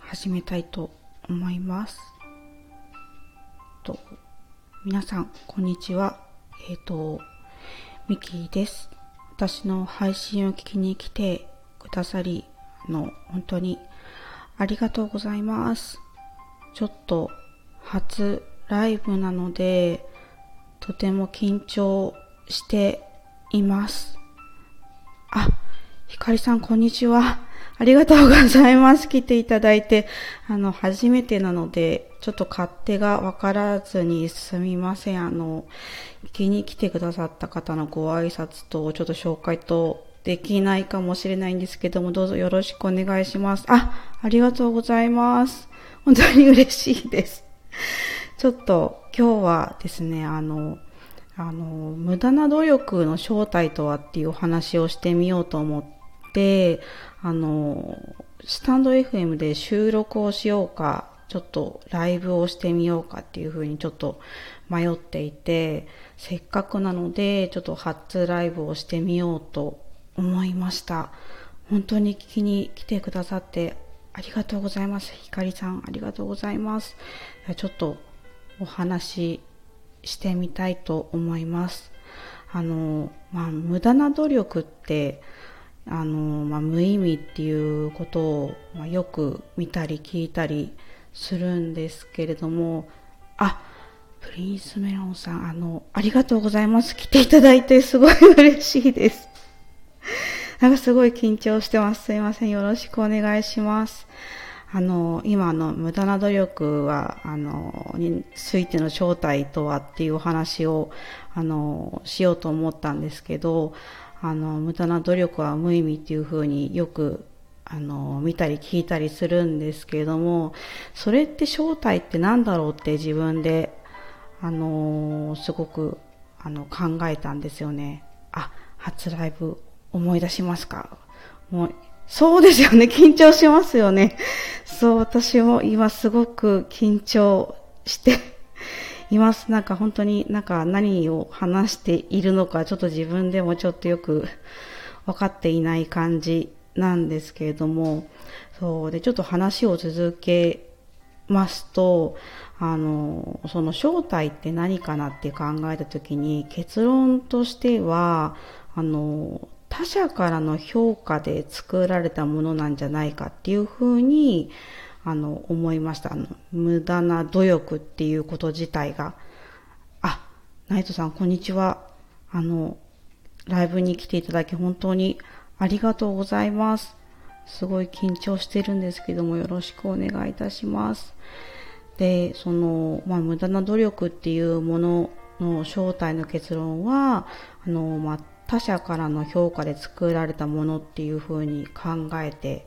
始めたいと思います。と皆さん、こんにちは。えっ、ー、と、ミキーです。私の配信を聞きに来てくださり、あの、本当にありがとうございます。ちょっと初ライブなので、とても緊張しています。あ、ひかりさん、こんにちは。ありがとうございます。来ていただいて。あの、初めてなので、ちょっと勝手がわからずにすみません。あの、気に来てくださった方のご挨拶と、ちょっと紹介とできないかもしれないんですけども、どうぞよろしくお願いします。あ、ありがとうございます。本当に嬉しいです。ちょっと今日はですね、あの、あの、無駄な努力の正体とはっていうお話をしてみようと思って、あの、スタンド FM で収録をしようか、ちょっとライブをしてみようかっていうふうにちょっと迷っていて、せっかくなので、ちょっと初ライブをしてみようと思いました。本当に聞きに来てくださってありがとうございます。ひかりさん、ありがとうございます。ちょっとお話ししてみたいと思います。あの、まあ、無駄な努力って、あの、まあ、無意味っていうことを、まあ、よく見たり聞いたりするんですけれども、あ、プリンスメロンさん、あの、ありがとうございます。来ていただいてすごい嬉しいです。なんかすごい緊張してます。すいません。よろしくお願いします。あの、今の無駄な努力は、あの、についての正体とはっていうお話を、あの、しようと思ったんですけど、あの、無駄な努力は無意味っていうふうによく、あの、見たり聞いたりするんですけれども、それって正体って何だろうって自分で、あの、すごく、あの、考えたんですよね。あ、初ライブ思い出しますか？もう、そうですよね。緊張しますよね。そう、私も今すごく緊張しています。なんか本当になんか何を話しているのか、ちょっと自分でもちょっとよく 分かっていない感じなんですけれども、そうで、ちょっと話を続けますと、あの、その正体って何かなって考えたときに結論としては、あの、他者からの評価で作られたものなんじゃないかっていうふうに、あの、思いました。あの、無駄な努力っていうこと自体が。あ、ナイトさん、こんにちは。あの、ライブに来ていただき本当にありがとうございます。すごい緊張してるんですけども、よろしくお願いいたします。で、その、まあ、無駄な努力っていうものの正体の結論は、あの、まあ、他者からの評価で作られたものっていうふうに考えて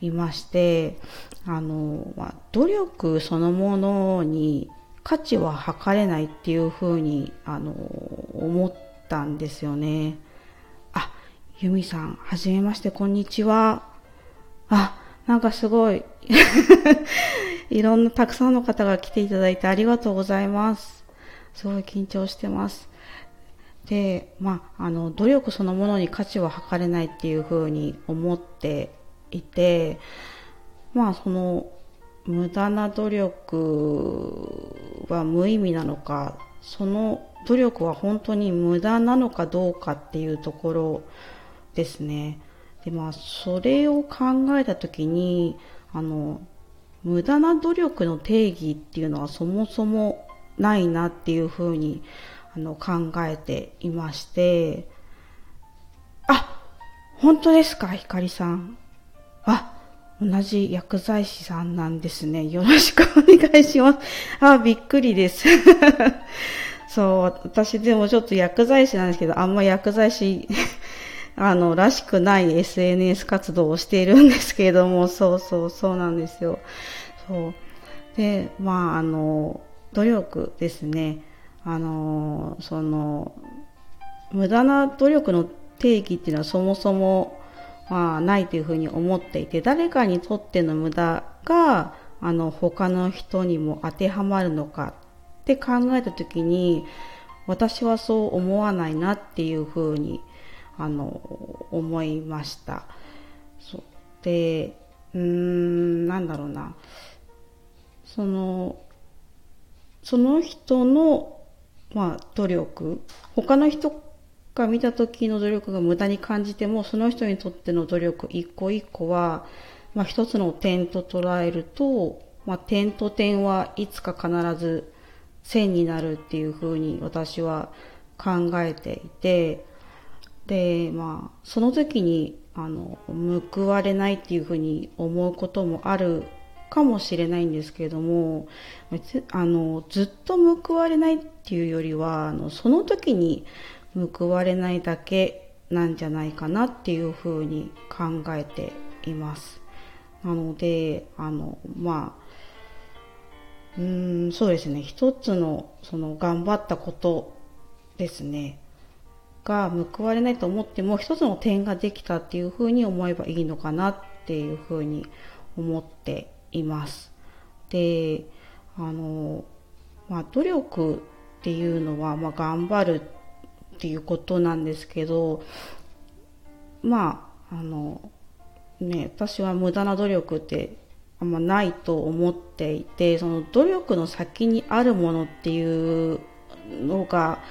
いまして、あの、まあ、努力そのものに価値は測れないっていうふうに、あの、思ったんですよね。あ、ユミさん、はじめまして、こんにちは。あ、なんかすごい いろんなたくさんの方が来ていただいてありがとうございます。すごい緊張してます。で、まあ、あの、努力そのものに価値は測れないっていうふうに思っていて、まあ、その、無駄な努力は無意味なのか、その努力は本当に無駄なのかどうかっていうところですね。で、まあ、それを考えたときに、あの、無駄な努力の定義っていうのはそもそもないなっていうふうにあの考えていまして、あ、本当ですか、ひかりさん。あ、同じ薬剤師さんなんですね。よろしくお願いします。あ、びっくりです。そう、私でもちょっと薬剤師なんですけど、あんま薬剤師 あの、らしくない SNS 活動をしているんですけれども、そうそう、そうなんですよ。そう。で、まあ、あの、努力ですね。あのその無駄な努力の定義っていうのはそもそも、まあ、ないというふうに思っていて誰かにとっての無駄があの他の人にも当てはまるのかって考えた時に私はそう思わないなっていうふうにあの思いました。そうでうーん、なんだろうな。その、その人の、まあ、努力、他の人が見た時の努力が無駄に感じても、その人にとっての努力一個一個は、まあ、一つの点と捉えると、まあ、点と点はいつか必ず線になるっていうふうに私は考えていて、で、まあ、その時に、あの、報われないっていうふうに思うこともあるかもしれないんですけれども、あの、ずっと報われないっていうよりは、あの、その時に報われないだけなんじゃないかなっていうふうに考えています。なので、あの、まあ、うん、そうですね。一つの、その、頑張ったことですね。が報われないと思っても、一つの点ができたっていうふうに思えばいいのかなっていうふうに思っています。で、あの、まあ、努力っていうのは、まあ、頑張るっていうことなんですけど、まあ、あの、ね、私は無駄な努力ってあんまないと思っていて、その努力の先にあるものっていうのが、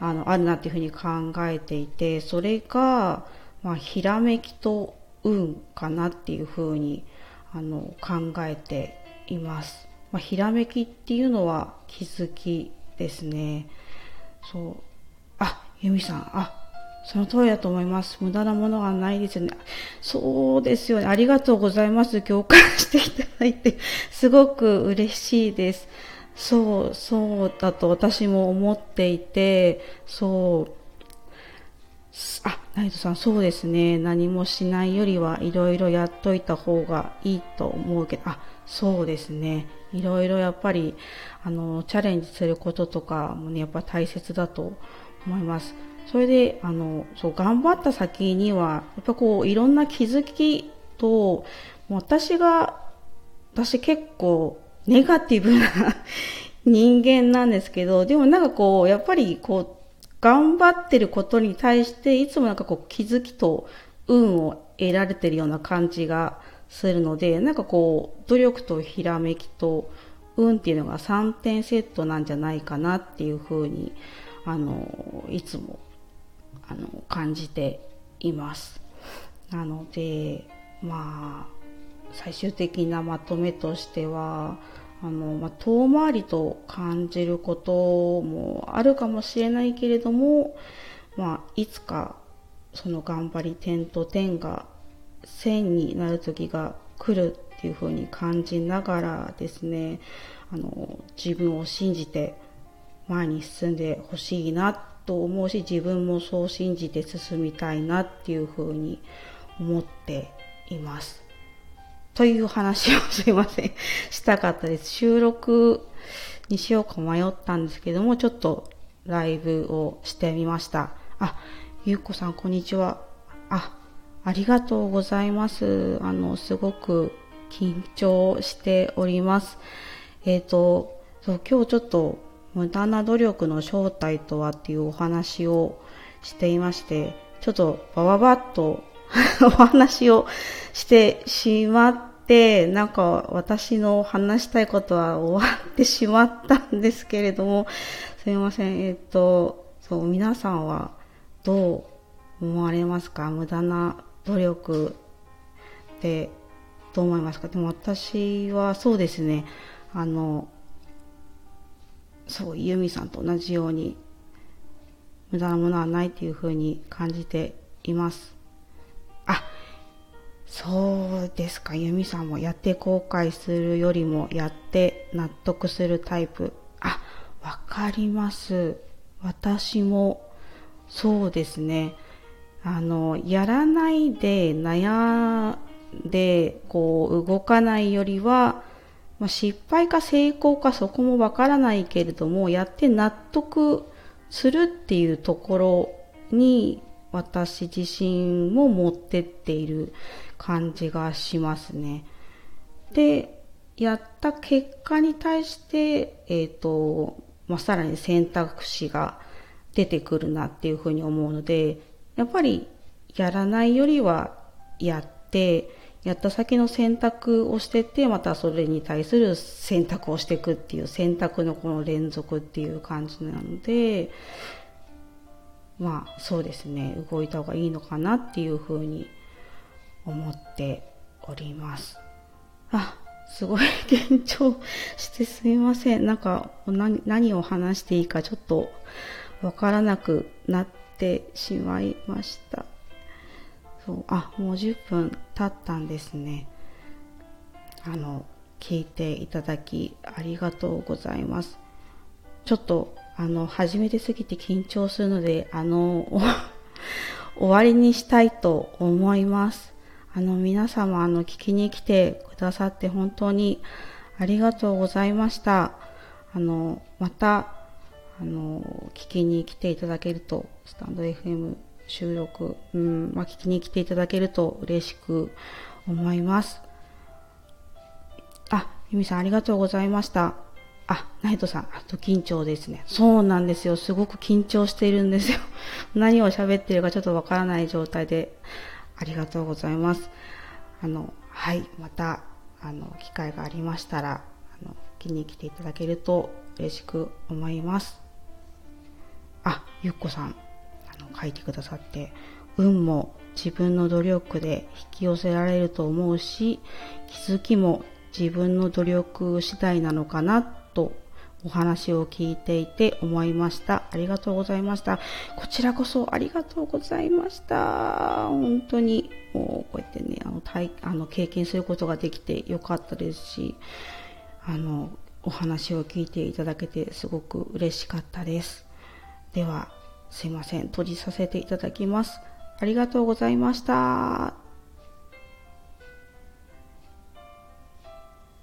あの、あるなっていうふうに考えていて、それが、まあ、ひらめきと運かなっていうふうに、あの、考えています。まあ、ひらめきっていうのは気づきですね。そう。あ、ゆみさん、あ、その通りだと思います。無駄なものがないですよね。そうですよね。ありがとうございます。共感していただいて、すごく嬉しいです。そう、そうだと私も思っていて、そう、あ、ナイトさん、そうですね。何もしないよりはいろいろやっといた方がいいと思うけど、あ、そうですね。いろいろやっぱり、あの、チャレンジすることとかもね、やっぱ大切だと思います。それで、あの、そう、頑張った先には、やっぱこう、いろんな気づきと、私が、私結構、ネガティブな 人間なんですけど、でもなんかこう、やっぱりこう、頑張ってることに対して、いつもなんかこう、気づきと運を得られてるような感じがするので、なんかこう、努力とひらめきと運っていうのが3点セットなんじゃないかなっていうふうに、あの、いつもあの感じています。なので、まあ、最終的なまとめとしては、あの、まあ、遠回りと感じることもあるかもしれないけれども、まあ、いつかその頑張り点と点が線になる時が来るっていう風に感じながらですね、あの、自分を信じて前に進んでほしいなと思うし自分もそう信じて進みたいなっていうふうに思っています。という話をすいません。したかったです。収録にしようか迷ったんですけども、ちょっとライブをしてみました。あ、ゆうこさんこんにちは。あ、ありがとうございます。あの、すごく緊張しております。えっ、ー、と、そう今日ちょっと無駄な努力の正体とはっていうお話をしていまして、ちょっとバババッと お話をしてしまって、なんか私の話したいことは終わってしまったんですけれども、すみません。えっと、そう、皆さんはどう思われますか？無駄な努力ってどう思いますか？でも私はそうですね、あの、そうユミさんと同じように無駄なものはないというふうに感じています。あそうですか。ユミさんもやって後悔するよりもやって納得するタイプ。あわかります。私もそうですね。あのやらないで悩んでこう動かないよりはまあ、失敗か成功かそこもわからないけれども、やって納得するっていうところに私自身も持ってっている感じがしますね。で、やった結果に対して、えっ、ー、と、まあ、さらに選択肢が出てくるなっていうふうに思うので、やっぱりやらないよりはやって、やった先の選択をしててまたそれに対する選択をしていくっていう選択のこの連続っていう感じなのでまあそうですね。動いた方がいいのかなっていうふうに思っております。あすごい緊張してすみません。なんか何何を話していいかちょっとわからなくなってしまいました。そう。あもう10分経ったんですね。あの聞いていただきありがとうございます。ちょっとあの、初めてすぎて緊張するので、あの、終わりにしたいと思います。あの、皆様、あの、聞きに来てくださって本当にありがとうございました。あの、また、あの、聞きに来ていただけると、スタンド FM 収録、うん、まあ、聞きに来ていただけると嬉しく思います。あ、ゆみさんありがとうございました。あ、ナイトさん、あと緊張ですね。そうなんですよ。すごく緊張しているんですよ。何を喋ってるかちょっとわからない状態で、ありがとうございます。あの、はい、また、あの、機会がありましたら、あの、気に来ていただけると嬉しく思います。あ、ゆっこさん、あの、書いてくださって、運も自分の努力で引き寄せられると思うし、気づきも自分の努力次第なのかなとお話を聞いていて思いました。ありがとうございました。こちらこそありがとうございました。本当に、もうこうやってね、あの、体あの経験することができてよかったですし、あの、お話を聞いていただけてすごく嬉しかったです。では、すいません。閉じさせていただきます。ありがとうございました。